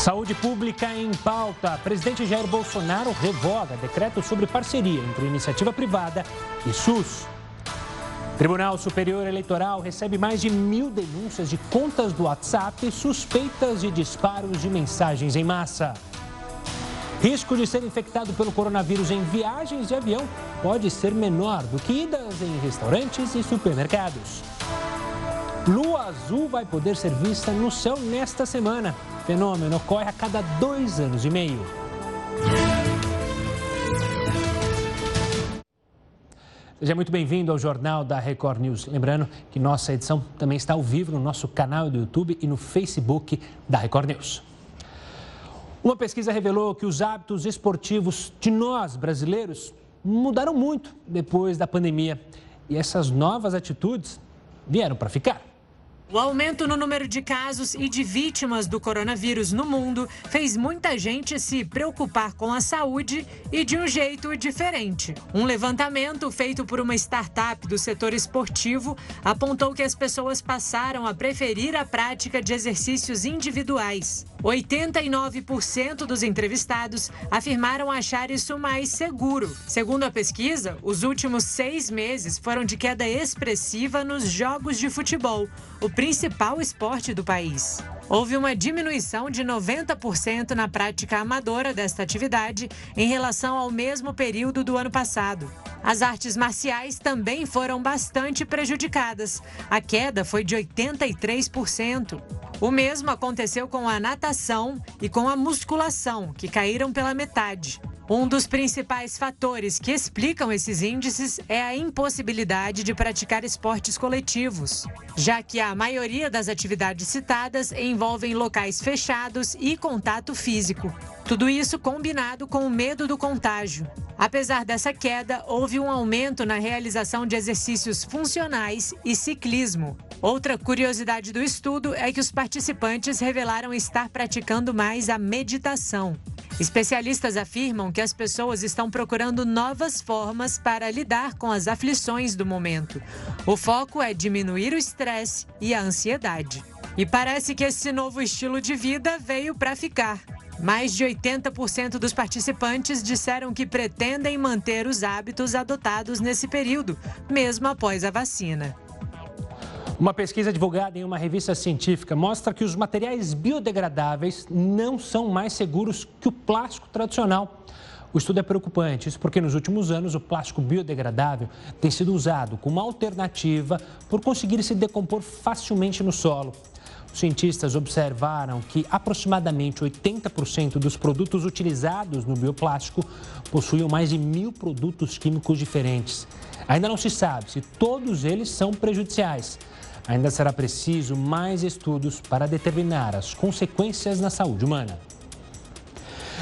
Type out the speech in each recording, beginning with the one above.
Saúde pública em pauta. Presidente Jair Bolsonaro revoga decreto sobre parceria entre iniciativa privada e SUS. Tribunal Superior Eleitoral recebe mais de mil denúncias de contas do WhatsApp suspeitas de disparos de mensagens em massa. Risco de ser infectado pelo coronavírus em viagens de avião pode ser menor do que idas em restaurantes e supermercados. Lua azul vai poder ser vista no céu nesta semana. Fenômeno ocorre a cada dois anos e meio. Seja muito bem-vindo ao Jornal da Record News. Lembrando que nossa edição também está ao vivo no nosso canal do YouTube e no Facebook da Record News. Uma pesquisa revelou que os hábitos esportivos de nós, brasileiros, mudaram muito depois da pandemia. E essas novas atitudes vieram para ficar. O aumento no número de casos e de vítimas do coronavírus no mundo fez muita gente se preocupar com a saúde e de um jeito diferente. Um levantamento feito por uma startup do setor esportivo apontou que as pessoas passaram a preferir a prática de exercícios individuais. 89% dos entrevistados afirmaram achar isso mais seguro. Segundo a pesquisa, os últimos seis meses foram de queda expressiva nos jogos de futebol, o principal esporte do país. Houve uma diminuição de 90% na prática amadora desta atividade em relação ao mesmo período do ano passado. As artes marciais também foram bastante prejudicadas. A queda foi de 83%. O mesmo aconteceu com a natação e com a musculação, que caíram pela metade. Um dos principais fatores que explicam esses índices é a impossibilidade de praticar esportes coletivos, já que a maioria das atividades citadas envolvem locais fechados e contato físico. Tudo isso combinado com o medo do contágio. Apesar dessa queda, houve um aumento na realização de exercícios funcionais e ciclismo. Outra curiosidade do estudo é que os participantes revelaram estar praticando mais a meditação. Especialistas afirmam que as pessoas estão procurando novas formas para lidar com as aflições do momento. O foco é diminuir o estresse e a ansiedade. E parece que esse novo estilo de vida veio para ficar. Mais de 80% dos participantes disseram que pretendem manter os hábitos adotados nesse período, mesmo após a vacina. Uma pesquisa divulgada em uma revista científica mostra que os materiais biodegradáveis não são mais seguros que o plástico tradicional. O estudo é preocupante, isso porque nos últimos anos o plástico biodegradável tem sido usado como alternativa por conseguir se decompor facilmente no solo. Cientistas observaram que aproximadamente 80% dos produtos utilizados no bioplástico possuíam mais de mil produtos químicos diferentes. Ainda não se sabe se todos eles são prejudiciais. Ainda será preciso mais estudos para determinar as consequências na saúde humana.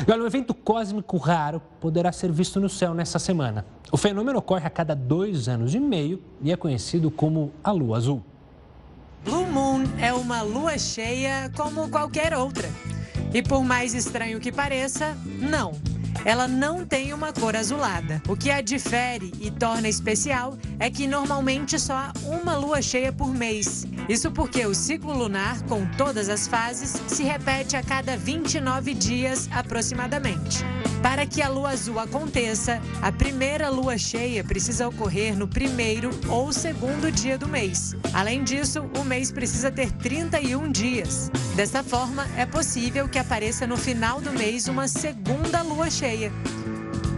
Olha, um evento cósmico raro poderá ser visto no céu nessa semana. O fenômeno ocorre a cada dois anos e meio e é conhecido como a Lua Azul. Blue Moon é uma lua cheia como qualquer outra. E por mais estranho que pareça, não ela não tem uma cor azulada. O que a difere e torna especial é que normalmente só há uma lua cheia por mês. Isso porque o ciclo lunar, com todas as fases, se repete a cada 29 dias aproximadamente. Para que a lua azul aconteça, a primeira lua cheia precisa ocorrer no primeiro ou segundo dia do mês. Além disso, o mês precisa ter 31 dias. Dessa forma, é possível que apareça no final do mês uma segunda lua cheia.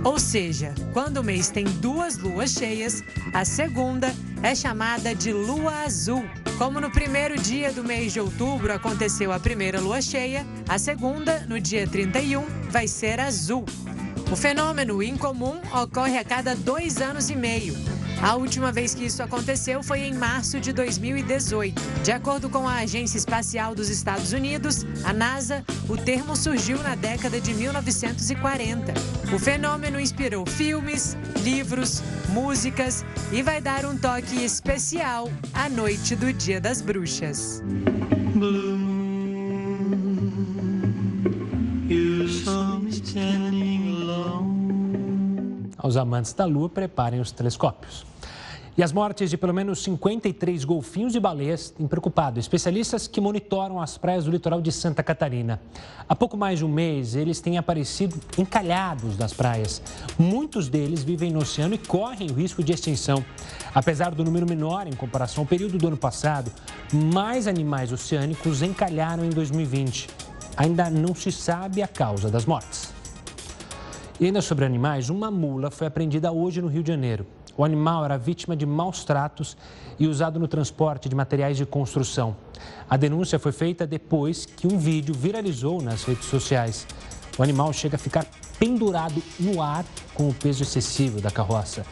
Ou seja, quando o mês tem duas luas cheias, a segunda é chamada de lua azul. Como no primeiro dia do mês de outubro aconteceu a primeira lua cheia, a segunda, no dia 31, vai ser azul. O fenômeno incomum ocorre a cada dois anos e meio. A última vez que isso aconteceu foi em março de 2018. De acordo com a Agência Espacial dos Estados Unidos, a NASA, o termo surgiu na década de 1940. O fenômeno inspirou filmes, livros, músicas e vai dar um toque especial à noite do Dia das Bruxas. Aos amantes da Lua, preparem os telescópios. E as mortes de pelo menos 53 golfinhos e baleias têm preocupado especialistas que monitoram as praias do litoral de Santa Catarina. Há pouco mais de um mês, eles têm aparecido encalhados nas praias. Muitos deles vivem no oceano e correm o risco de extinção. Apesar do número menor em comparação ao período do ano passado, mais animais oceânicos encalharam em 2020. Ainda não se sabe a causa das mortes. E ainda sobre animais, uma mula foi apreendida hoje no Rio de Janeiro. O animal era vítima de maus tratos e usado no transporte de materiais de construção. A denúncia foi feita depois que um vídeo viralizou nas redes sociais. O animal chega a ficar pendurado no ar com o peso excessivo da carroça.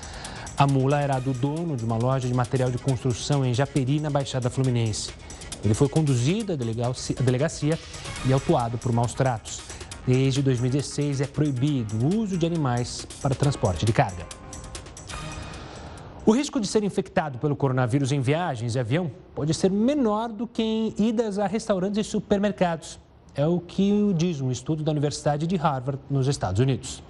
A mula era do dono de uma loja de material de construção em Japeri, na Baixada Fluminense. Ele foi conduzido à delegacia e autuado por maus tratos. Desde 2016 é proibido o uso de animais para transporte de carga. O risco de ser infectado pelo coronavírus em viagens de avião pode ser menor do que em idas a restaurantes e supermercados. É o que diz um estudo da Universidade de Harvard, nos Estados Unidos.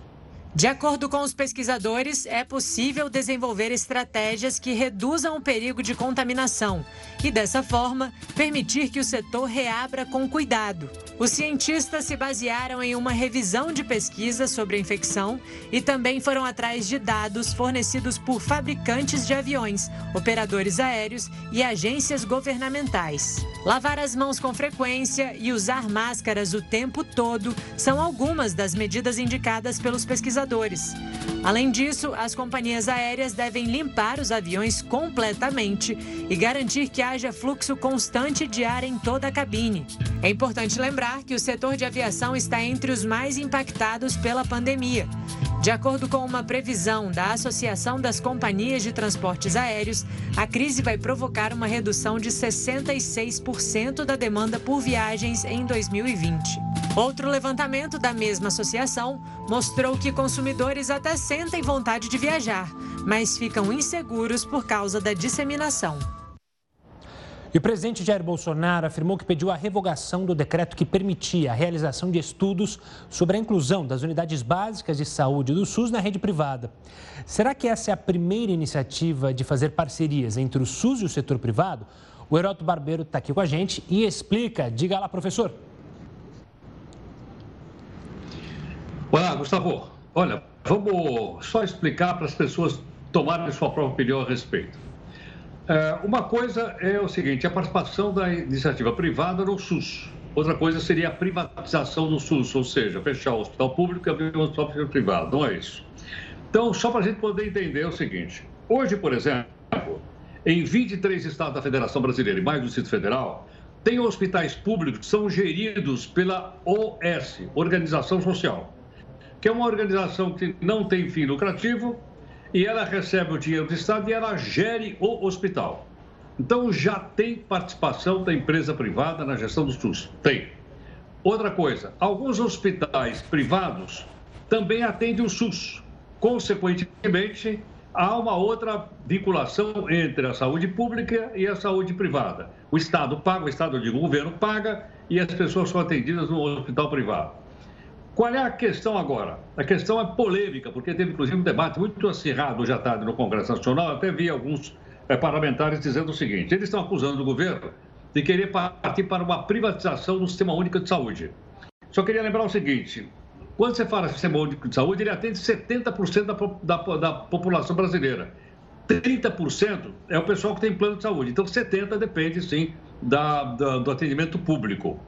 De acordo com os pesquisadores, é possível desenvolver estratégias que reduzam o perigo de contaminação e, dessa forma, permitir que o setor reabra com cuidado. Os cientistas se basearam em uma revisão de pesquisa sobre a infecção e também foram atrás de dados fornecidos por fabricantes de aviões, operadores aéreos e agências governamentais. Lavar as mãos com frequência e usar máscaras o tempo todo são algumas das medidas indicadas pelos pesquisadores. Além disso, as companhias aéreas devem limpar os aviões completamente e garantir que haja fluxo constante de ar em toda a cabine. É importante lembrar que o setor de aviação está entre os mais impactados pela pandemia. De acordo com uma previsão da Associação das Companhias de Transportes Aéreos, a crise vai provocar uma redução de 66% da demanda por viagens em 2020. Outro levantamento da mesma associação mostrou que consumidores até sentem vontade de viajar, mas ficam inseguros por causa da disseminação. E o presidente Jair Bolsonaro afirmou que pediu a revogação do decreto que permitia a realização de estudos sobre a inclusão das unidades básicas de saúde do SUS na rede privada. Será que essa é a primeira iniciativa de fazer parcerias entre o SUS e o setor privado? O Heroto Barbeiro está aqui com a gente e explica. Diga lá, professor. Olá, Gustavo. Olha, vamos só explicar para as pessoas tomarem sua própria opinião a respeito. É, uma coisa é o seguinte: a participação da iniciativa privada no SUS. Outra coisa seria a privatização do SUS, ou seja, fechar o hospital público e abrir o hospital privado. Não é isso. Então, só para a gente poder entender é o seguinte: hoje, por exemplo, em 23 estados da Federação Brasileira e mais do Distrito Federal, tem hospitais públicos que são geridos pela OS, Organização Social, que é uma organização que não tem fim lucrativo e ela recebe o dinheiro do Estado e ela gere o hospital. Então já tem participação da empresa privada na gestão do SUS. Tem. Outra coisa, alguns hospitais privados também atendem o SUS. Consequentemente, há uma outra vinculação entre a saúde pública e a saúde privada. O Estado paga, o Estado, digo, o governo paga e as pessoas são atendidas no hospital privado. Qual é a questão agora? A questão é polêmica, porque teve inclusive um debate muito acirrado hoje à tarde no Congresso Nacional. Até vi alguns é, parlamentares dizendo o seguinte: eles estão acusando o governo de querer partir para uma privatização do Sistema Único de Saúde. Só queria lembrar o seguinte: quando você fala Sistema Único de Saúde, ele atende 70% da, da, da população brasileira. 30% é o pessoal que tem plano de saúde. Então, 70% depende, sim, da, da, do atendimento público.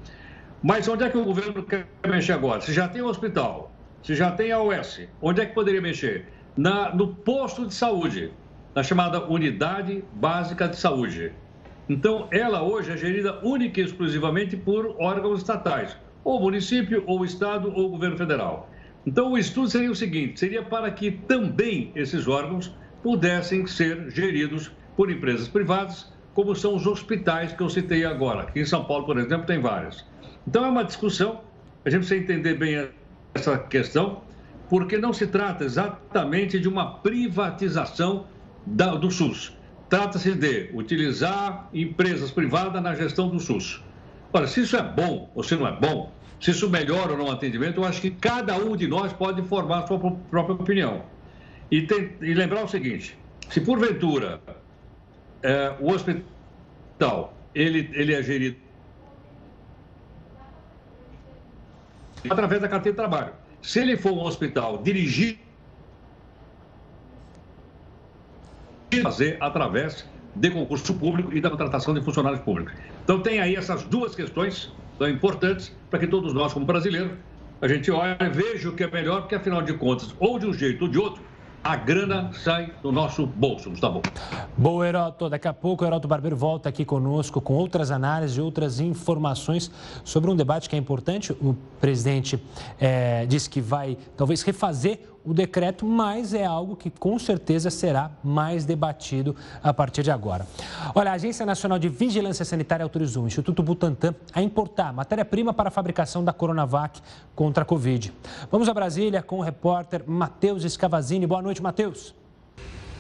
Mas onde é que o governo quer mexer agora? Se já tem o hospital, se já tem a OS, onde é que poderia mexer? Na, no posto de saúde, na chamada Unidade Básica de Saúde. Então, ela hoje é gerida única e exclusivamente por órgãos estatais, ou município, ou estado, ou governo federal. Então, o estudo seria o seguinte: seria para que também esses órgãos pudessem ser geridos por empresas privadas, como são os hospitais que eu citei agora. Aqui em São Paulo, por exemplo, tem vários. Então é uma discussão, a gente precisa entender bem essa questão, porque não se trata exatamente de uma privatização da, do SUS. Trata-se de utilizar empresas privadas na gestão do SUS. Ora, se isso é bom ou se não é bom, se isso melhora ou não o atendimento, eu acho que cada um de nós pode formar a sua própria opinião. E, tem, e lembrar o seguinte: se porventura é, o hospital ele, ele é gerido através da carteira de trabalho. Se ele for um hospital dirigido, fazer através de concurso público e da contratação de funcionários públicos. Então tem aí essas duas questões são importantes para que todos nós, como brasileiros, a gente olhe e veja o que é melhor, porque afinal de contas, ou de um jeito ou de outro, a grana sai do nosso bolso, Gustavo. Boa, Heroto. Daqui a pouco o Heroto Barbeiro volta aqui conosco com outras análises e outras informações sobre um debate que é importante. O presidente é, disse que vai talvez refazer o decreto, mas é algo que com certeza será mais debatido a partir de agora. Olha, a Agência Nacional de Vigilância Sanitária autorizou o Instituto Butantan a importar matéria-prima para a fabricação da Coronavac contra a Covid. Vamos a Brasília com o repórter Matheus Escavazini. Boa noite, Matheus.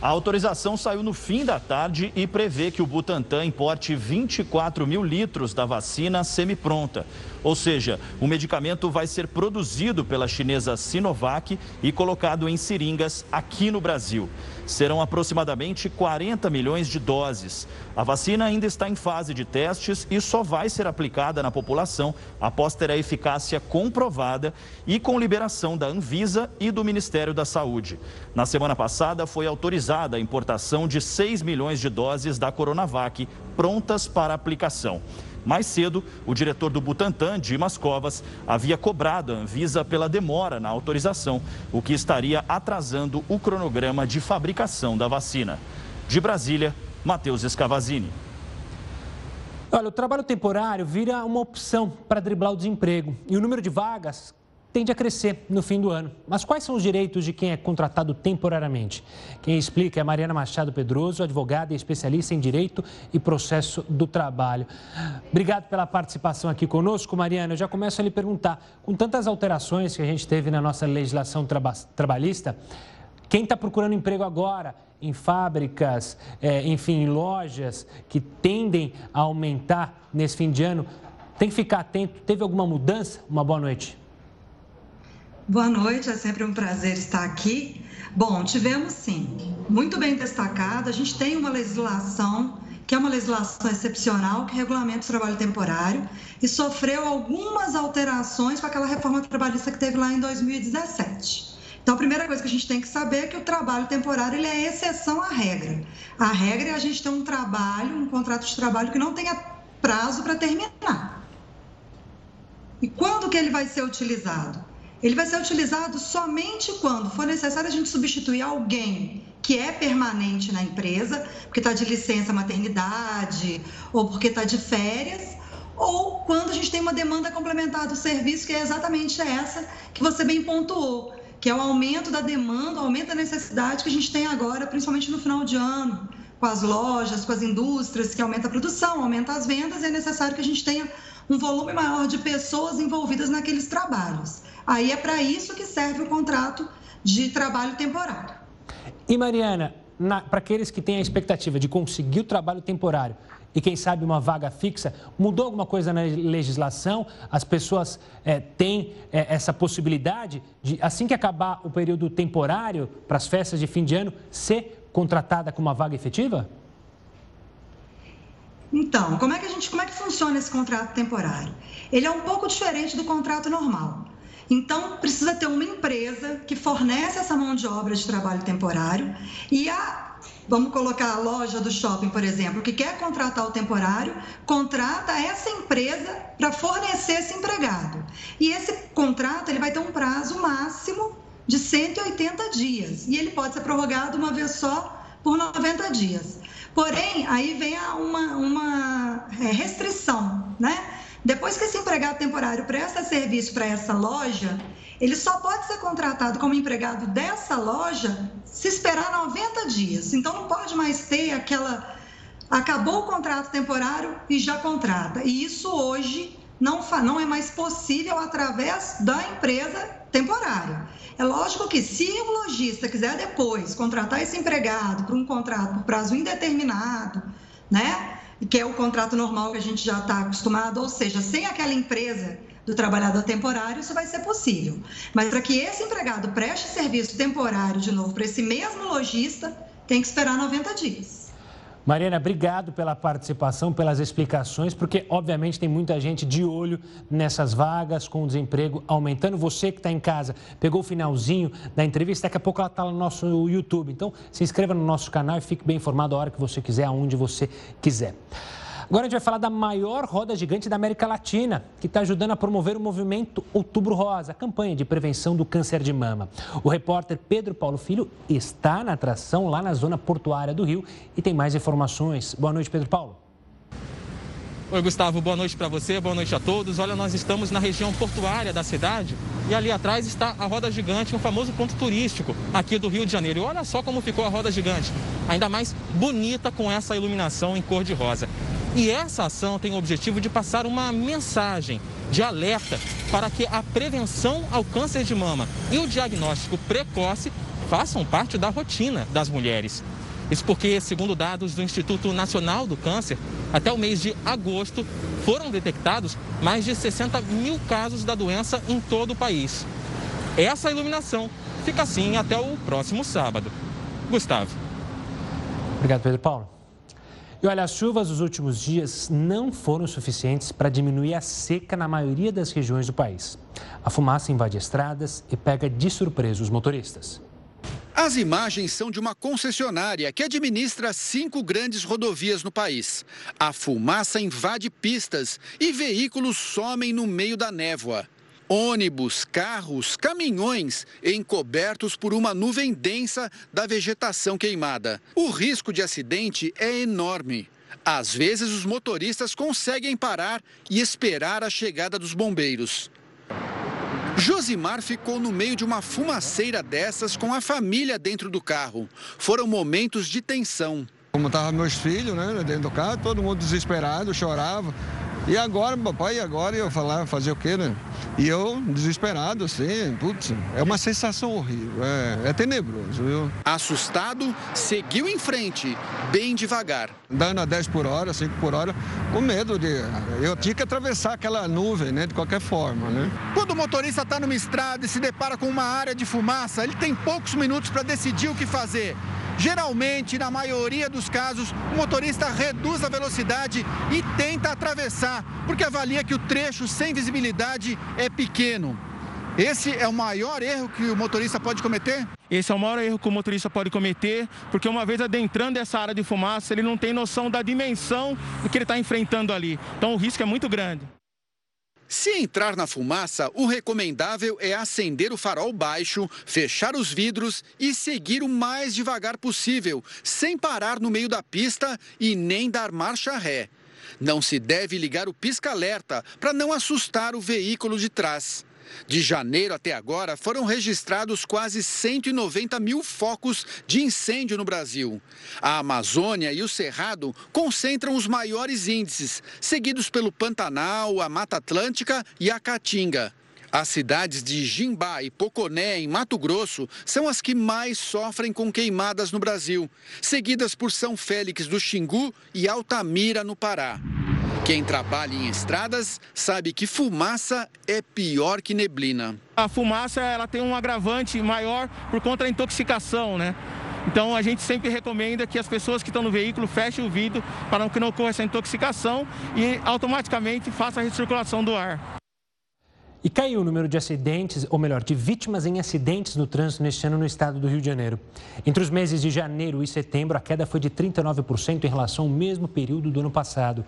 A autorização saiu no fim da tarde e prevê que o Butantan importe 24 mil litros da vacina semi-pronta. Ou seja, o medicamento vai ser produzido pela chinesa Sinovac e colocado em seringas aqui no Brasil. Serão aproximadamente 40 milhões de doses. A vacina ainda está em fase de testes e só vai ser aplicada na população após ter a eficácia comprovada e com liberação da Anvisa e do Ministério da Saúde. Na semana passada, foi autorizada a importação de 6 milhões de doses da Coronavac prontas para aplicação. Mais cedo, o diretor do Butantan, Dimas Covas, havia cobrado a Anvisa pela demora na autorização, o que estaria atrasando o cronograma de fabricação da vacina. De Brasília, Matheus Escavazini. Olha, o trabalho temporário vira uma opção para driblar o desemprego e o número de vagas tende a crescer no fim do ano. Mas quais são os direitos de quem é contratado temporariamente? Quem explica é Mariana Machado Pedroso, advogada e especialista em direito e processo do trabalho. Obrigado pela participação aqui conosco, Mariana. Eu já começo a lhe perguntar, com tantas alterações que a gente teve na nossa legislação traba trabalhista, quem está procurando emprego agora em fábricas, é, enfim, em lojas que tendem a aumentar nesse fim de ano, tem que ficar atento. Teve alguma mudança? Uma boa noite. Boa noite, é sempre um prazer estar aqui. Bom, tivemos sim, muito bem destacado, a gente tem uma legislação que é uma legislação excepcional que regulamenta o trabalho temporário e sofreu algumas alterações com aquela reforma trabalhista que teve lá em 2017. Então, a primeira coisa que a gente tem que saber é que o trabalho temporário ele é exceção à regra. A regra é a gente ter um trabalho, um contrato de trabalho que não tenha prazo para terminar. E quando que ele vai ser utilizado? Ele vai ser utilizado somente quando for necessário a gente substituir alguém que é permanente na empresa, porque está de licença maternidade ou porque está de férias, ou quando a gente tem uma demanda complementar do serviço, que é exatamente essa que você bem pontuou, que é o aumento da demanda, o aumento da necessidade que a gente tem agora, principalmente no final de ano, com as lojas, com as indústrias, que aumenta a produção, aumenta as vendas, e é necessário que a gente tenha um volume maior de pessoas envolvidas naqueles trabalhos. Aí é para isso que serve o contrato de trabalho temporário. E Mariana, para aqueles que têm a expectativa de conseguir o trabalho temporário e quem sabe uma vaga fixa, mudou alguma coisa na legislação? As pessoas é, têm é, essa possibilidade de, assim que acabar o período temporário para as festas de fim de ano, ser contratada com uma vaga efetiva? Então, como é que a gente, como é que funciona esse contrato temporário? Ele é um pouco diferente do contrato normal. Então, precisa ter uma empresa que fornece essa mão de obra de trabalho temporário e a vamos colocar a loja do shopping, por exemplo, que quer contratar o temporário, contrata essa empresa para fornecer esse empregado. E esse contrato ele vai ter um prazo máximo de 180 dias e ele pode ser prorrogado uma vez só por 90 dias. Porém, aí vem uma, uma é, restrição, né? Depois que esse empregado temporário presta serviço para essa loja, ele só pode ser contratado como empregado dessa loja se esperar 90 dias. Então não pode mais ter aquela acabou o contrato temporário e já contrata. E isso hoje não, não é mais possível através da empresa temporária. É lógico que se o lojista quiser depois contratar esse empregado por um contrato por prazo indeterminado, né? Que é o contrato normal que a gente já está acostumado, ou seja, sem aquela empresa do trabalhador temporário, isso vai ser possível. Mas para que esse empregado preste serviço temporário de novo para esse mesmo lojista, tem que esperar 90 dias. Mariana, obrigado pela participação, pelas explicações, porque obviamente tem muita gente de olho nessas vagas, com o desemprego aumentando. Você que está em casa, pegou o finalzinho da entrevista, daqui a pouco ela está no nosso YouTube. Então, se inscreva no nosso canal e fique bem informado a hora que você quiser, aonde você quiser. Agora a gente vai falar da maior roda gigante da América Latina, que está ajudando a promover o movimento Outubro Rosa, a campanha de prevenção do câncer de mama. O repórter Pedro Paulo Filho está na atração lá na zona portuária do Rio e tem mais informações. Boa noite, Pedro Paulo. Oi, Gustavo, boa noite para você, boa noite a todos. Olha, nós estamos na região portuária da cidade e ali atrás está a Roda Gigante, um famoso ponto turístico aqui do Rio de Janeiro. E olha só como ficou a Roda Gigante, ainda mais bonita com essa iluminação em cor de rosa. E essa ação tem o objetivo de passar uma mensagem de alerta para que a prevenção ao câncer de mama e o diagnóstico precoce façam parte da rotina das mulheres. Isso porque, segundo dados do Instituto Nacional do Câncer, até o mês de agosto foram detectados mais de 60 mil casos da doença em todo o país. Essa iluminação fica assim até o próximo sábado. Gustavo. Obrigado, Pedro Paulo. E olha, as chuvas dos últimos dias não foram suficientes para diminuir a seca na maioria das regiões do país. A fumaça invade estradas e pega de surpresa os motoristas. As imagens são de uma concessionária que administra cinco grandes rodovias no país. A fumaça invade pistas e veículos somem no meio da névoa. Ônibus, carros, caminhões encobertos por uma nuvem densa da vegetação queimada. O risco de acidente é enorme. Às vezes, os motoristas conseguem parar e esperar a chegada dos bombeiros. Josimar ficou no meio de uma fumaceira dessas com a família dentro do carro. Foram momentos de tensão. Como estavam meus filhos, né, dentro do carro, todo mundo desesperado, chorava. E agora, papai, e agora eu falar, fazer o quê, né? E eu, desesperado, assim, putz, é uma sensação horrível, é, é tenebroso, viu? Assustado, seguiu em frente, bem devagar. Andando a 10 por hora, 5 por hora, com medo de. Eu tinha que atravessar aquela nuvem, né, de qualquer forma, né? Quando o motorista está numa estrada e se depara com uma área de fumaça, ele tem poucos minutos para decidir o que fazer. Geralmente, na maioria dos casos, o motorista reduz a velocidade e tenta atravessar, porque avalia que o trecho sem visibilidade é pequeno. Esse é o maior erro que o motorista pode cometer? Esse é o maior erro que o motorista pode cometer, porque uma vez adentrando essa área de fumaça, ele não tem noção da dimensão do que ele está enfrentando ali. Então o risco é muito grande. Se entrar na fumaça, o recomendável é acender o farol baixo, fechar os vidros e seguir o mais devagar possível, sem parar no meio da pista e nem dar marcha ré. Não se deve ligar o pisca-alerta para não assustar o veículo de trás. De janeiro até agora, foram registrados quase 190 mil focos de incêndio no Brasil. A Amazônia e o Cerrado concentram os maiores índices, seguidos pelo Pantanal, a Mata Atlântica e a Caatinga. As cidades de Jimbá e Poconé, em Mato Grosso, são as que mais sofrem com queimadas no Brasil, seguidas por São Félix do Xingu e Altamira, no Pará. Quem trabalha em estradas sabe que fumaça é pior que neblina. A fumaça ela tem um agravante maior por conta da intoxicação, né? Então a gente sempre recomenda que as pessoas que estão no veículo fechem o vidro para que não ocorra essa intoxicação e automaticamente faça a recirculação do ar. E caiu o número de acidentes, ou melhor, de vítimas em acidentes no trânsito neste ano no estado do Rio de Janeiro. Entre os meses de janeiro e setembro, a queda foi de 39% em relação ao mesmo período do ano passado.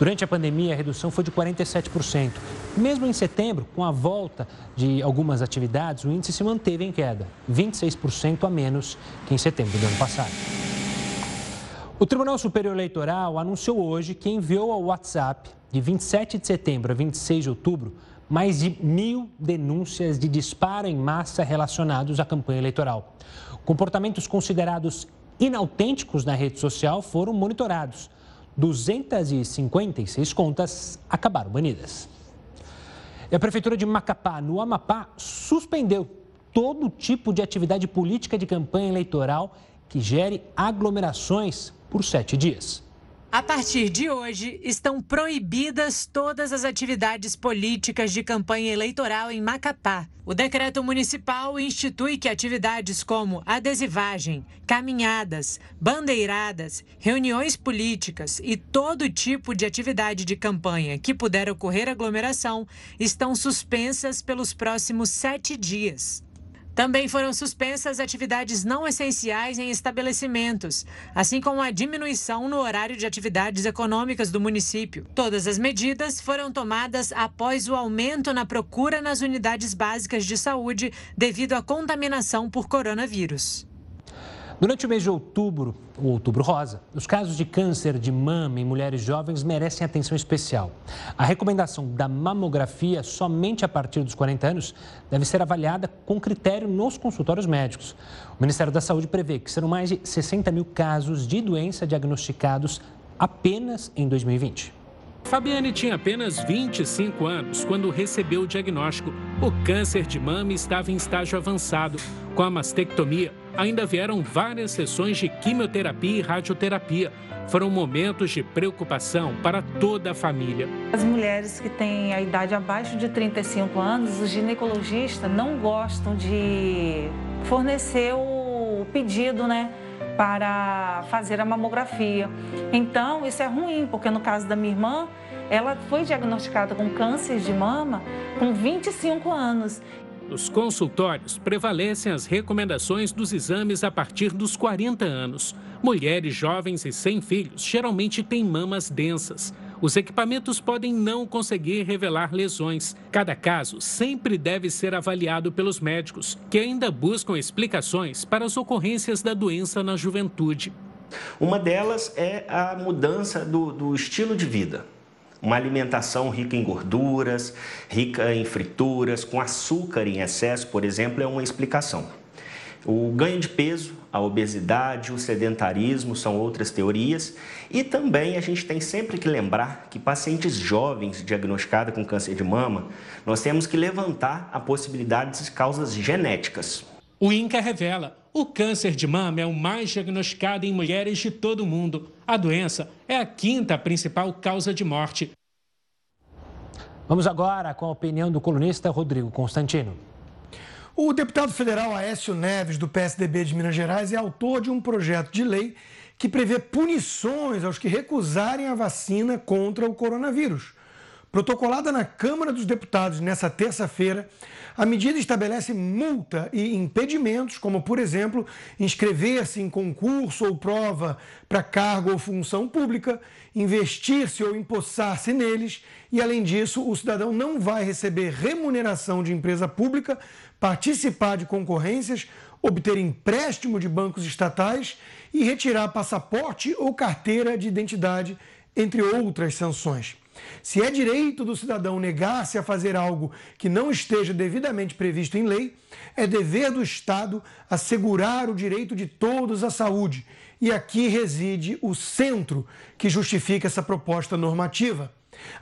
Durante a pandemia, a redução foi de 47%. Mesmo em setembro, com a volta de algumas atividades, o índice se manteve em queda, 26% a menos que em setembro do ano passado. O Tribunal Superior Eleitoral anunciou hoje que enviou ao WhatsApp, de 27 de setembro a 26 de outubro, mais de mil denúncias de disparo em massa relacionados à campanha eleitoral. Comportamentos considerados inautênticos na rede social foram monitorados. 256 contas acabaram banidas. E a Prefeitura de Macapá, no Amapá, suspendeu todo tipo de atividade política de campanha eleitoral que gere aglomerações por sete dias. A partir de hoje, estão proibidas todas as atividades políticas de campanha eleitoral em Macapá. O decreto municipal institui que atividades como adesivagem, caminhadas, bandeiradas, reuniões políticas e todo tipo de atividade de campanha que puder ocorrer aglomeração estão suspensas pelos próximos sete dias. Também foram suspensas atividades não essenciais em estabelecimentos, assim como a diminuição no horário de atividades econômicas do município. Todas as medidas foram tomadas após o aumento na procura nas unidades básicas de saúde devido à contaminação por coronavírus. Durante o mês de outubro, o outubro rosa, os casos de câncer de mama em mulheres jovens merecem atenção especial. A recomendação da mamografia somente a partir dos 40 anos deve ser avaliada com critério nos consultórios médicos. O Ministério da Saúde prevê que serão mais de 60 mil casos de doença diagnosticados apenas em 2020. Fabiane tinha apenas 25 anos quando recebeu o diagnóstico. O câncer de mama estava em estágio avançado. Com a mastectomia, ainda vieram várias sessões de quimioterapia e radioterapia. Foram momentos de preocupação para toda a família. As mulheres que têm a idade abaixo de 35 anos, os ginecologistas não gostam de fornecer o pedido, né? para fazer a mamografia. Então, isso é ruim, porque no caso da minha irmã, ela foi diagnosticada com câncer de mama com 25 anos. Nos consultórios, prevalecem as recomendações dos exames a partir dos 40 anos. Mulheres jovens e sem filhos geralmente têm mamas densas. Os equipamentos podem não conseguir revelar lesões. Cada caso sempre deve ser avaliado pelos médicos, que ainda buscam explicações para as ocorrências da doença na juventude. Uma delas é a mudança do, do estilo de vida. Uma alimentação rica em gorduras, rica em frituras, com açúcar em excesso, por exemplo, é uma explicação. O ganho de peso, a obesidade, o sedentarismo são outras teorias. E também a gente tem sempre que lembrar que pacientes jovens diagnosticados com câncer de mama, nós temos que levantar a possibilidade de causas genéticas. O INCA revela: o câncer de mama é o mais diagnosticado em mulheres de todo o mundo. A doença é a quinta principal causa de morte. Vamos agora com a opinião do colunista Rodrigo Constantino. O deputado federal Aécio Neves, do PSDB de Minas Gerais, é autor de um projeto de lei que prevê punições aos que recusarem a vacina contra o coronavírus. Protocolada na Câmara dos Deputados nesta terça-feira, a medida estabelece multa e impedimentos, como, por exemplo, inscrever-se em concurso ou prova para cargo ou função pública, investir-se ou empossar-se neles, e, além disso, o cidadão não vai receber remuneração de empresa pública participar de concorrências, obter empréstimo de bancos estatais e retirar passaporte ou carteira de identidade, entre outras sanções. Se é direito do cidadão negar-se a fazer algo que não esteja devidamente previsto em lei, é dever do Estado assegurar o direito de todos à saúde. E aqui reside o centro que justifica essa proposta normativa.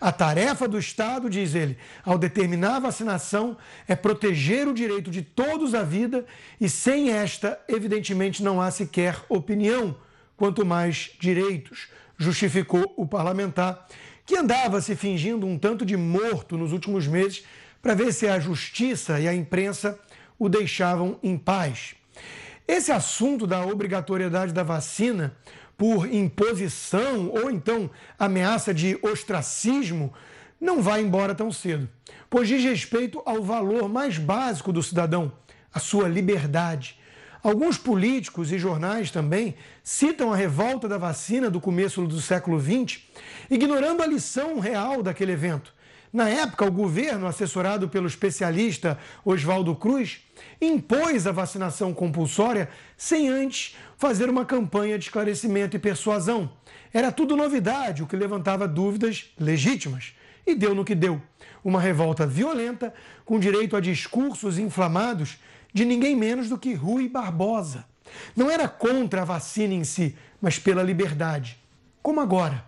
A tarefa do Estado, diz ele, ao determinar a vacinação, é proteger o direito de todos à vida e sem esta, evidentemente, não há sequer opinião, quanto mais direitos, justificou o parlamentar, que andava se fingindo um tanto de morto nos últimos meses para ver se a justiça e a imprensa o deixavam em paz. Esse assunto da obrigatoriedade da vacina por imposição ou então ameaça de ostracismo, não vai embora tão cedo, pois diz respeito ao valor mais básico do cidadão, a sua liberdade. Alguns políticos e jornais também citam a revolta da vacina do começo do século XX, ignorando a lição real daquele evento. Na época, o governo, assessorado pelo especialista Oswaldo Cruz, impôs a vacinação compulsória sem antes fazer uma campanha de esclarecimento e persuasão. Era tudo novidade, o que levantava dúvidas legítimas. E deu no que deu. Uma revolta violenta, com direito a discursos inflamados de ninguém menos do que Rui Barbosa. Não era contra a vacina em si, mas pela liberdade. Como agora.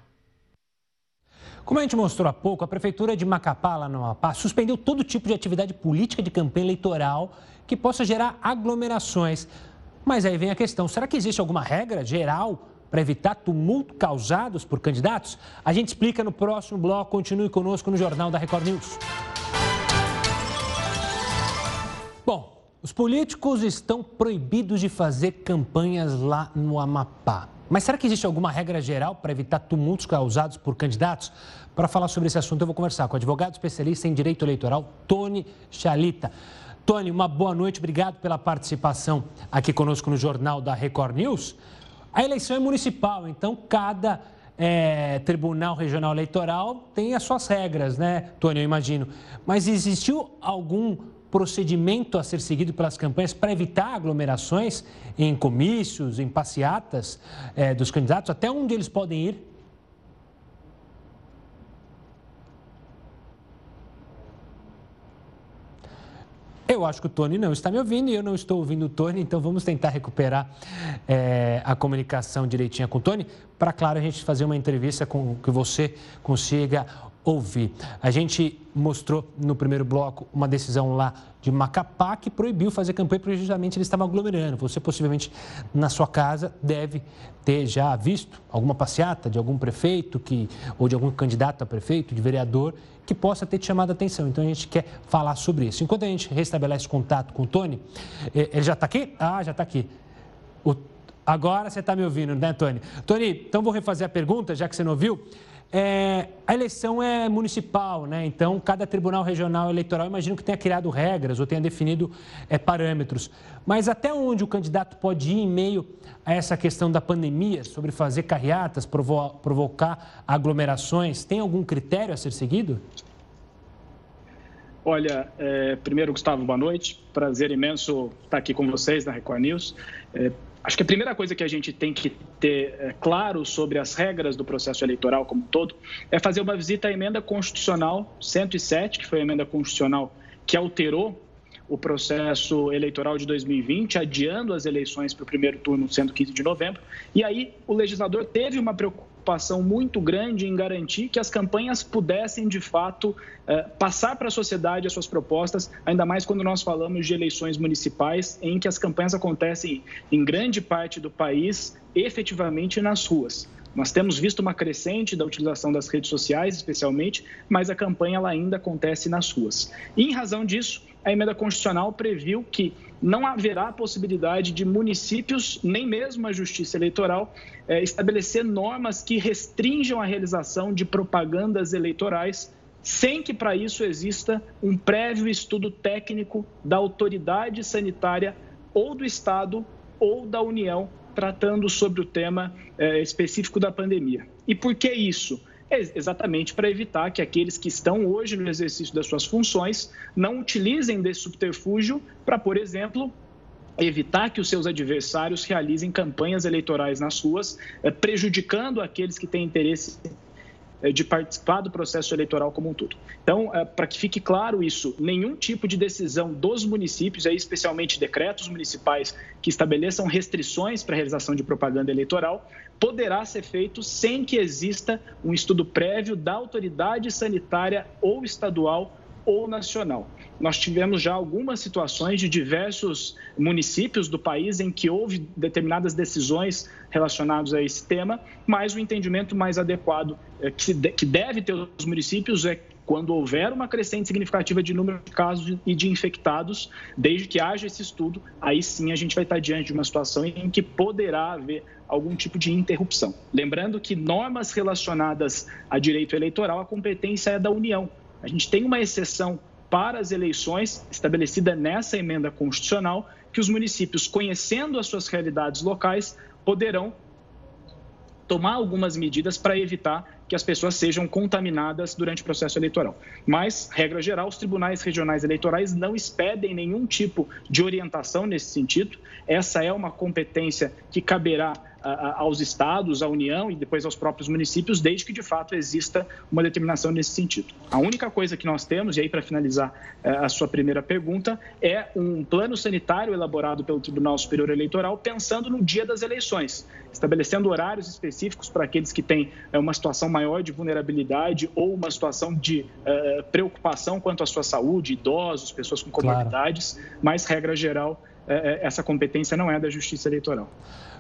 Como a gente mostrou há pouco, a Prefeitura de Macapá, lá no Amapá, suspendeu todo tipo de atividade política de campanha eleitoral que possa gerar aglomerações. Mas aí vem a questão: será que existe alguma regra geral para evitar tumulto causados por candidatos? A gente explica no próximo bloco. Continue conosco no Jornal da Record News. Os políticos estão proibidos de fazer campanhas lá no Amapá. Mas será que existe alguma regra geral para evitar tumultos causados por candidatos? Para falar sobre esse assunto, eu vou conversar com o advogado especialista em direito eleitoral, Tony Chalita. Tony, uma boa noite, obrigado pela participação aqui conosco no Jornal da Record News. A eleição é municipal, então cada é, Tribunal Regional Eleitoral tem as suas regras, né, Tony? Eu imagino. Mas existiu algum procedimento a ser seguido pelas campanhas para evitar aglomerações em comícios, em passeatas é, dos candidatos? Até onde eles podem ir? Eu acho que o Tony não está me ouvindo e eu não estou ouvindo o Tony, então vamos tentar recuperar é, a comunicação direitinha com o Tony, para, claro, a gente fazer uma entrevista com que você consiga ouvir. A gente mostrou no primeiro bloco uma decisão lá de Macapá que proibiu fazer campanha porque justamente eles estavam aglomerando. Você possivelmente na sua casa deve ter já visto alguma passeata de algum prefeito que ou de algum candidato a prefeito, de vereador que possa ter te chamado a atenção. Então a gente quer falar sobre isso. Enquanto a gente restabelece contato com o Tony, eh, ele já está aqui? Ah, já está aqui. O... Agora você está me ouvindo, né, Tony? Tony, então vou refazer a pergunta, já que você não ouviu. É, a eleição é municipal, né? Então, cada tribunal regional eleitoral, imagino que tenha criado regras ou tenha definido é, parâmetros. Mas até onde o candidato pode ir em meio a essa questão da pandemia, sobre fazer carreatas, provo provocar aglomerações, tem algum critério a ser seguido? Olha, é, primeiro, Gustavo, boa noite. Prazer imenso estar aqui com vocês na Record News. É, Acho que a primeira coisa que a gente tem que ter é, claro sobre as regras do processo eleitoral como um todo é fazer uma visita à emenda constitucional 107, que foi a emenda constitucional que alterou o processo eleitoral de 2020, adiando as eleições para o primeiro turno, sendo 15 de novembro. E aí o legislador teve uma preocupação preocupação muito grande em garantir que as campanhas pudessem, de fato, eh, passar para a sociedade as suas propostas, ainda mais quando nós falamos de eleições municipais, em que as campanhas acontecem em grande parte do país, efetivamente nas ruas. Nós temos visto uma crescente da utilização das redes sociais, especialmente, mas a campanha ela ainda acontece nas ruas. E, em razão disso, a emenda constitucional previu que não haverá possibilidade de municípios, nem mesmo a Justiça Eleitoral, é, estabelecer normas que restringam a realização de propagandas eleitorais, sem que para isso exista um prévio estudo técnico da autoridade sanitária ou do Estado ou da União tratando sobre o tema é, específico da pandemia. E por que isso? É exatamente para evitar que aqueles que estão hoje no exercício das suas funções não utilizem desse subterfúgio para, por exemplo, evitar que os seus adversários realizem campanhas eleitorais nas ruas, eh, prejudicando aqueles que têm interesse eh, de participar do processo eleitoral como um todo. Então, eh, para que fique claro isso, nenhum tipo de decisão dos municípios, especialmente decretos municipais que estabeleçam restrições para a realização de propaganda eleitoral, poderá ser feito sem que exista um estudo prévio da autoridade sanitária ou estadual ou nacional. Nós tivemos já algumas situações de diversos municípios do país em que houve determinadas decisões relacionadas a esse tema, mas o entendimento mais adequado é que deve ter os municípios é quando houver uma crescente significativa de número de casos e de infectados, desde que haja esse estudo, aí sim a gente vai estar diante de uma situação em que poderá haver algum tipo de interrupção. Lembrando que normas relacionadas a direito eleitoral, a competência é da União. A gente tem uma exceção para as eleições estabelecida nessa emenda constitucional, que os municípios, conhecendo as suas realidades locais, poderão tomar algumas medidas para evitar que as pessoas sejam contaminadas durante o processo eleitoral. Mas, regra geral, os tribunais regionais eleitorais não expedem nenhum tipo de orientação nesse sentido. Essa é uma competência que caberá aos estados, à União e depois aos próprios municípios, desde que de fato exista uma determinação nesse sentido. A única coisa que nós temos, e aí para finalizar eh, a sua primeira pergunta, é um plano sanitário elaborado pelo Tribunal Superior Eleitoral pensando no dia das eleições, estabelecendo horários específicos para aqueles que têm eh, uma situação maior de vulnerabilidade ou uma situação de uh, preocupação quanto à sua saúde, idosos, pessoas com comorbidades, claro. mas regra geral, essa competência não é da Justiça Eleitoral.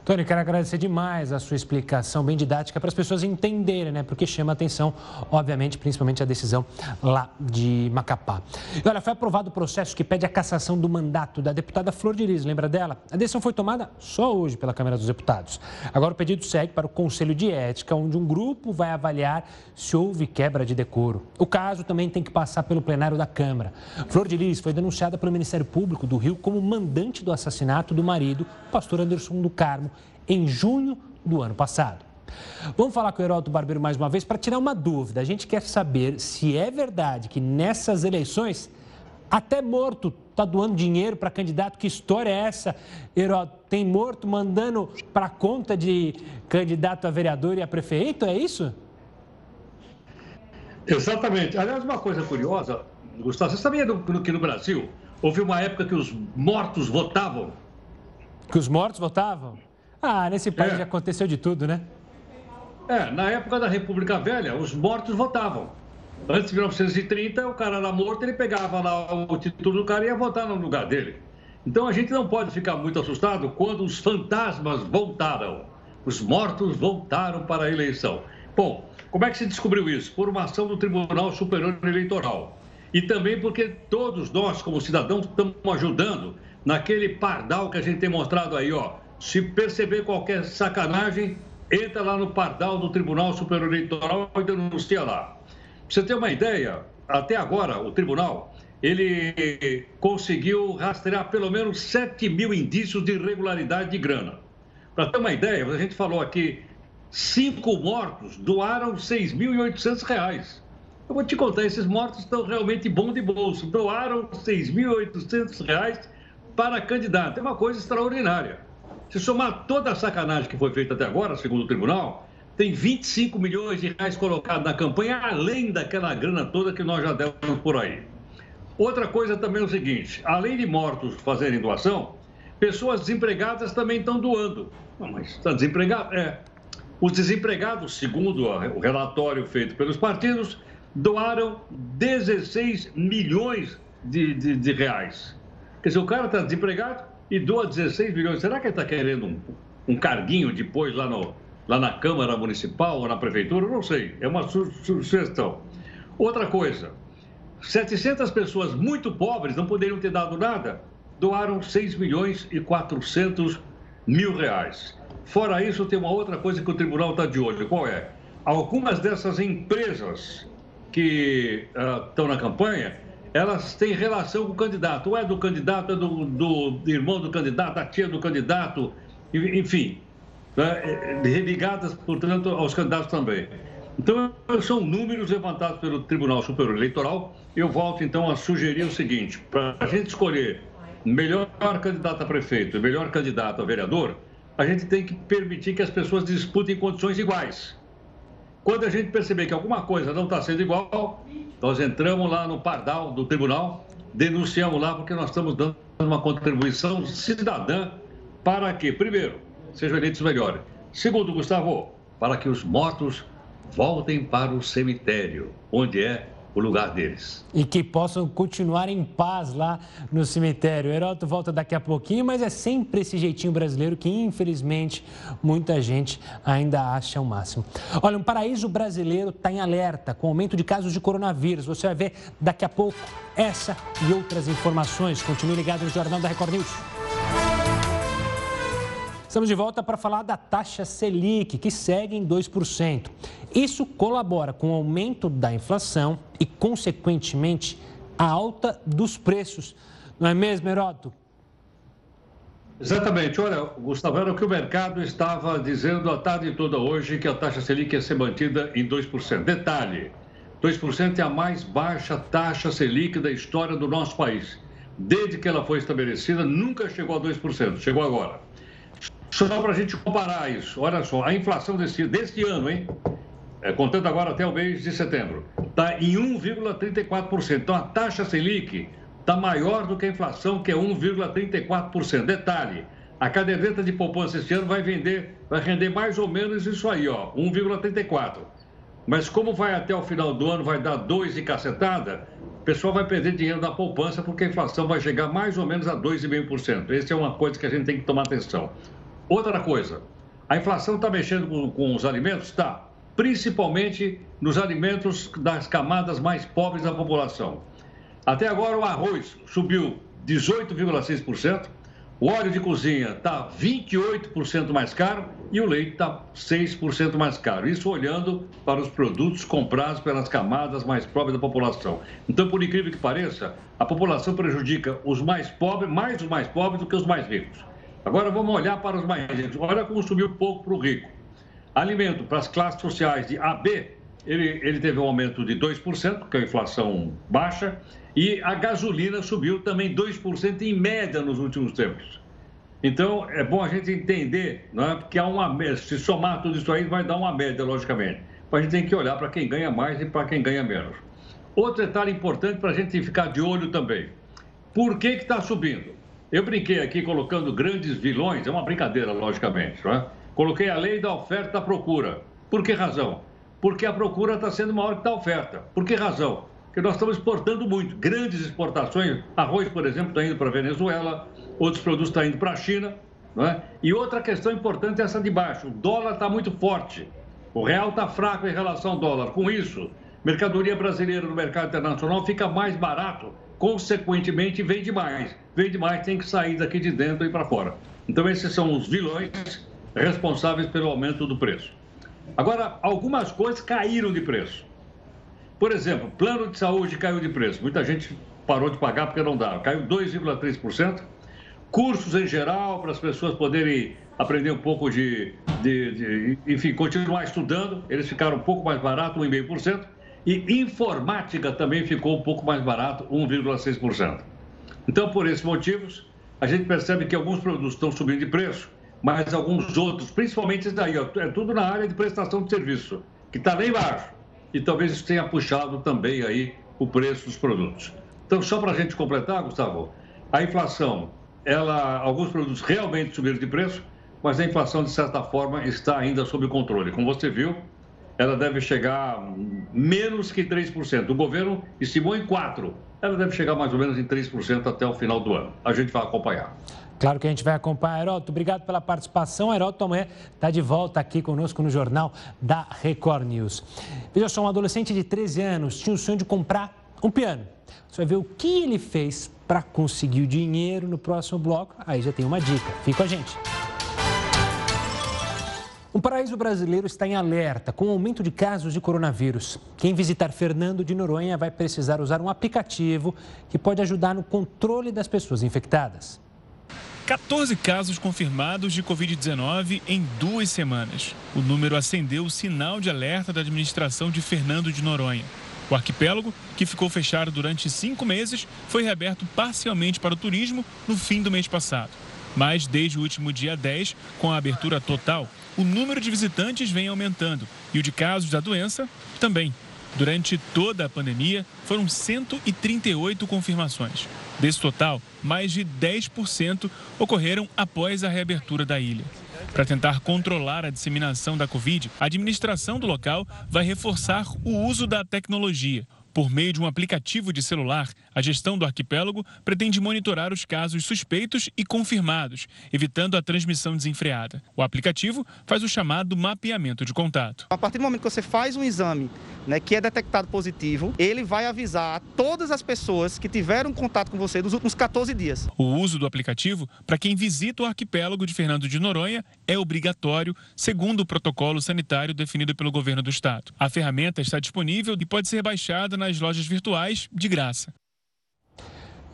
Tony, quero agradecer demais a sua explicação bem didática para as pessoas entenderem, né? Porque chama atenção, obviamente, principalmente a decisão lá de Macapá. E olha, foi aprovado o processo que pede a cassação do mandato da deputada Flor de Lis, lembra dela? A decisão foi tomada só hoje pela Câmara dos Deputados. Agora o pedido segue para o Conselho de Ética, onde um grupo vai avaliar se houve quebra de decoro. O caso também tem que passar pelo plenário da Câmara. Flor de Lis foi denunciada pelo Ministério Público do Rio como mandante do assassinato do marido, pastor Anderson do Carmo, em junho do ano passado. Vamos falar com o Heródoto Barbeiro mais uma vez para tirar uma dúvida. A gente quer saber se é verdade que nessas eleições até morto está doando dinheiro para candidato. Que história é essa, Heródoto? Tem morto mandando para conta de candidato a vereador e a prefeito? É isso? Exatamente. Aliás, uma coisa curiosa, Gustavo, você sabia que no Brasil houve uma época que os mortos votavam? Que os mortos votavam? Ah, nesse país é. já aconteceu de tudo, né? É, na época da República Velha, os mortos votavam. Antes de 1930, o cara era morto, ele pegava lá o título do cara e ia votar no lugar dele. Então a gente não pode ficar muito assustado quando os fantasmas voltaram. Os mortos voltaram para a eleição. Bom, como é que se descobriu isso? Por uma ação do Tribunal Superior Eleitoral. E também porque todos nós, como cidadãos, estamos ajudando naquele pardal que a gente tem mostrado aí, ó se perceber qualquer sacanagem, entra lá no pardal do Tribunal Superior Eleitoral e denuncia lá. Pra você ter uma ideia, até agora o tribunal ele conseguiu rastrear pelo menos 7 mil indícios de irregularidade de grana. Para ter uma ideia, a gente falou aqui, cinco mortos doaram 6.800 reais. Eu vou te contar, esses mortos estão realmente bom de bolso. Doaram 6.800 reais para candidato. É uma coisa extraordinária. Se somar toda a sacanagem que foi feita até agora, segundo o tribunal, tem 25 milhões de reais colocados na campanha, além daquela grana toda que nós já demos por aí. Outra coisa também é o seguinte: além de mortos fazerem doação, pessoas desempregadas também estão doando. Não, mas está desempregado? É. Os desempregados, segundo o relatório feito pelos partidos, doaram 16 milhões de, de, de reais. Quer dizer, o cara está desempregado, e doa 16 milhões. Será que ele está querendo um, um carguinho depois lá, no, lá na Câmara Municipal ou na Prefeitura? Não sei, é uma su sugestão. Outra coisa, 700 pessoas muito pobres, não poderiam ter dado nada, doaram 6 milhões e 400 mil reais. Fora isso, tem uma outra coisa que o tribunal está de olho. Qual é? Algumas dessas empresas que uh, estão na campanha elas têm relação com o candidato. Ou é do candidato, é do, do irmão do candidato, a tia do candidato, enfim. Né? Ligadas, portanto, aos candidatos também. Então, são números levantados pelo Tribunal Superior Eleitoral. Eu volto, então, a sugerir o seguinte: para a gente escolher melhor candidato a prefeito e melhor candidato a vereador, a gente tem que permitir que as pessoas disputem em condições iguais. Quando a gente perceber que alguma coisa não está sendo igual, nós entramos lá no pardal do tribunal, denunciamos lá porque nós estamos dando uma contribuição cidadã para que, primeiro, sejam eleitos melhores. Segundo, Gustavo, para que os mortos voltem para o cemitério, onde é o lugar deles. E que possam continuar em paz lá no cemitério. O Heroto volta daqui a pouquinho, mas é sempre esse jeitinho brasileiro que, infelizmente, muita gente ainda acha o máximo. Olha, um paraíso brasileiro está em alerta com o aumento de casos de coronavírus. Você vai ver daqui a pouco essa e outras informações. Continue ligado no Jornal da Record News. Estamos de volta para falar da taxa Selic, que segue em 2%. Isso colabora com o aumento da inflação e, consequentemente, a alta dos preços. Não é mesmo, Heródoto? Exatamente. Olha, Gustavo, era o que o mercado estava dizendo a tarde toda hoje, que a taxa Selic ia ser mantida em 2%. Detalhe, 2% é a mais baixa taxa Selic da história do nosso país. Desde que ela foi estabelecida, nunca chegou a 2%, chegou agora. Só para a gente comparar isso, olha só, a inflação desse, deste ano, hein? É, contando agora até o mês de setembro, está em 1,34%. Então a taxa Selic está maior do que a inflação, que é 1,34%. Detalhe, a caderneta de poupança este ano vai vender, vai render mais ou menos isso aí, ó, 1,34%. Mas como vai até o final do ano, vai dar 2 e cacetada, o pessoal vai perder dinheiro da poupança porque a inflação vai chegar mais ou menos a 2,5%. Essa é uma coisa que a gente tem que tomar atenção. Outra coisa, a inflação está mexendo com, com os alimentos? Está. Principalmente nos alimentos das camadas mais pobres da população. Até agora o arroz subiu 18,6%, o óleo de cozinha está 28% mais caro e o leite está 6% mais caro. Isso olhando para os produtos comprados pelas camadas mais pobres da população. Então, por incrível que pareça, a população prejudica os mais pobres, mais os mais pobres do que os mais ricos. Agora vamos olhar para os mais ricos. Olha como subiu pouco para o rico. Alimento para as classes sociais de AB, ele, ele teve um aumento de 2%, porque a inflação baixa, e a gasolina subiu também 2% em média nos últimos tempos. Então, é bom a gente entender é, que há uma se somar tudo isso aí, vai dar uma média, logicamente. Mas a gente tem que olhar para quem ganha mais e para quem ganha menos. Outro detalhe importante para a gente ficar de olho também. Por que está subindo? Eu brinquei aqui colocando grandes vilões, é uma brincadeira, logicamente. Não é? Coloquei a lei da oferta da procura. Por que razão? Porque a procura está sendo maior que a oferta. Por que razão? Porque nós estamos exportando muito, grandes exportações. Arroz, por exemplo, está indo para a Venezuela, outros produtos estão indo para a China. Não é? E outra questão importante é essa de baixo. O dólar está muito forte. O real está fraco em relação ao dólar. Com isso, mercadoria brasileira no mercado internacional fica mais barato, consequentemente vende mais. Vende mais, tem que sair daqui de dentro e para fora. Então, esses são os vilões responsáveis pelo aumento do preço. Agora, algumas coisas caíram de preço. Por exemplo, plano de saúde caiu de preço. Muita gente parou de pagar porque não dava. Caiu 2,3%. Cursos em geral, para as pessoas poderem aprender um pouco de, de, de, enfim, continuar estudando. Eles ficaram um pouco mais barato, 1,5%. E informática também ficou um pouco mais barato, 1,6%. Então, por esses motivos, a gente percebe que alguns produtos estão subindo de preço, mas alguns outros, principalmente esse daí, é tudo na área de prestação de serviço, que está lá embaixo e talvez isso tenha puxado também aí o preço dos produtos. Então, só para a gente completar, Gustavo, a inflação, ela, alguns produtos realmente subiram de preço, mas a inflação, de certa forma, está ainda sob controle. Como você viu, ela deve chegar menos que 3%. O governo estimou em 4%. Ela deve chegar mais ou menos em 3% até o final do ano. A gente vai acompanhar. Claro que a gente vai acompanhar. Heroto, obrigado pela participação. Heroto amanhã está de volta aqui conosco no Jornal da Record News. Veja só, um adolescente de 13 anos tinha o sonho de comprar um piano. Você vai ver o que ele fez para conseguir o dinheiro no próximo bloco. Aí já tem uma dica. Fica com a gente. O paraíso brasileiro está em alerta com o aumento de casos de coronavírus. Quem visitar Fernando de Noronha vai precisar usar um aplicativo que pode ajudar no controle das pessoas infectadas. 14 casos confirmados de Covid-19 em duas semanas. O número acendeu o sinal de alerta da administração de Fernando de Noronha. O arquipélago, que ficou fechado durante cinco meses, foi reaberto parcialmente para o turismo no fim do mês passado. Mas desde o último dia 10, com a abertura total, o número de visitantes vem aumentando e o de casos da doença também. Durante toda a pandemia, foram 138 confirmações. Desse total, mais de 10% ocorreram após a reabertura da ilha. Para tentar controlar a disseminação da Covid, a administração do local vai reforçar o uso da tecnologia. Por meio de um aplicativo de celular, a gestão do arquipélago pretende monitorar os casos suspeitos e confirmados, evitando a transmissão desenfreada. O aplicativo faz o chamado mapeamento de contato. A partir do momento que você faz um exame né, que é detectado positivo, ele vai avisar todas as pessoas que tiveram contato com você nos últimos 14 dias. O uso do aplicativo para quem visita o arquipélago de Fernando de Noronha é obrigatório, segundo o protocolo sanitário definido pelo governo do estado. A ferramenta está disponível e pode ser baixada nas lojas virtuais de graça.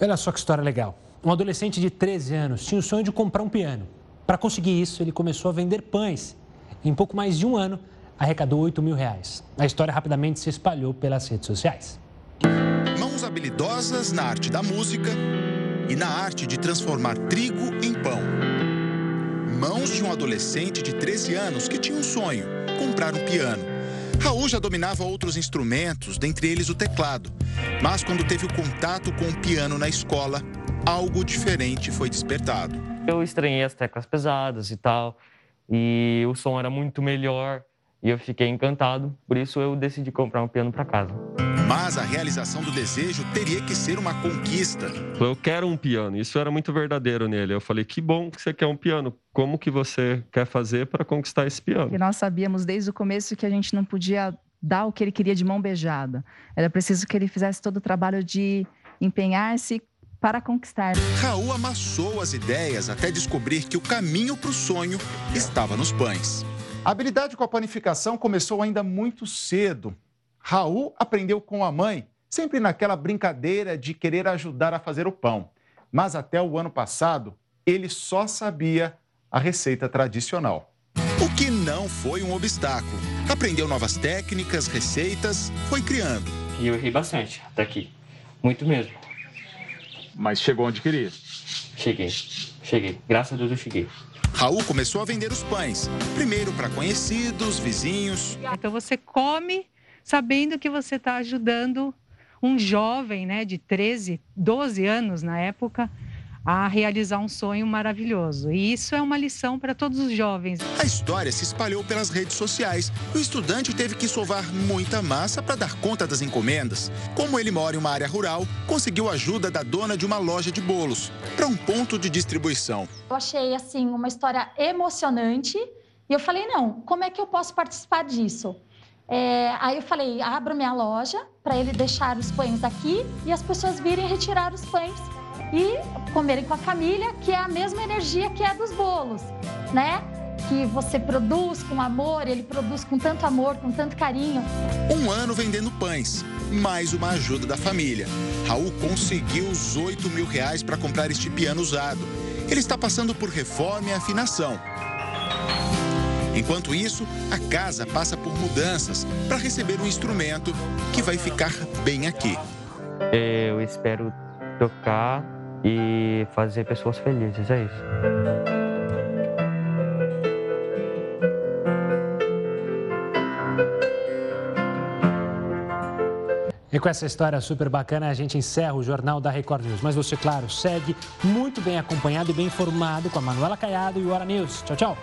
Olha só que história legal. Um adolescente de 13 anos tinha o sonho de comprar um piano. Para conseguir isso, ele começou a vender pães. Em pouco mais de um ano, arrecadou 8 mil reais. A história rapidamente se espalhou pelas redes sociais. Mãos habilidosas na arte da música e na arte de transformar trigo em pão. Mãos de um adolescente de 13 anos que tinha um sonho: comprar um piano. Raul já dominava outros instrumentos, dentre eles o teclado. Mas quando teve o contato com o piano na escola, algo diferente foi despertado. Eu estranhei as teclas pesadas e tal, e o som era muito melhor. E eu fiquei encantado, por isso eu decidi comprar um piano para casa. Mas a realização do desejo teria que ser uma conquista. Eu quero um piano. Isso era muito verdadeiro nele. Eu falei: que bom que você quer um piano. Como que você quer fazer para conquistar esse piano? E nós sabíamos desde o começo que a gente não podia dar o que ele queria de mão beijada. Era preciso que ele fizesse todo o trabalho de empenhar-se para conquistar. Raul amassou as ideias até descobrir que o caminho para o sonho estava nos pães. A habilidade com a panificação começou ainda muito cedo. Raul aprendeu com a mãe, sempre naquela brincadeira de querer ajudar a fazer o pão. Mas até o ano passado, ele só sabia a receita tradicional. O que não foi um obstáculo. Aprendeu novas técnicas, receitas, foi criando. E eu errei bastante até aqui. Muito mesmo. Mas chegou onde queria? Cheguei. Cheguei. Graças a Deus eu cheguei. Raul começou a vender os pães, primeiro para conhecidos, vizinhos. Então você come sabendo que você está ajudando um jovem né, de 13, 12 anos na época a realizar um sonho maravilhoso. E isso é uma lição para todos os jovens. A história se espalhou pelas redes sociais. O estudante teve que sovar muita massa para dar conta das encomendas. Como ele mora em uma área rural, conseguiu ajuda da dona de uma loja de bolos para um ponto de distribuição. Eu achei assim uma história emocionante e eu falei não, como é que eu posso participar disso? É, aí eu falei, abro minha loja para ele deixar os pães aqui e as pessoas virem retirar os pães e comerem com a família, que é a mesma energia que é dos bolos, né? Que você produz com amor, ele produz com tanto amor, com tanto carinho. Um ano vendendo pães, mais uma ajuda da família. Raul conseguiu os 8 mil reais para comprar este piano usado. Ele está passando por reforma e afinação. Enquanto isso, a casa passa por mudanças para receber um instrumento que vai ficar bem aqui. Eu espero tocar e fazer pessoas felizes, é isso. E com essa história super bacana, a gente encerra o Jornal da Record News. Mas você, claro, segue muito bem acompanhado e bem informado com a Manuela Caiado e o Hora News. Tchau, tchau.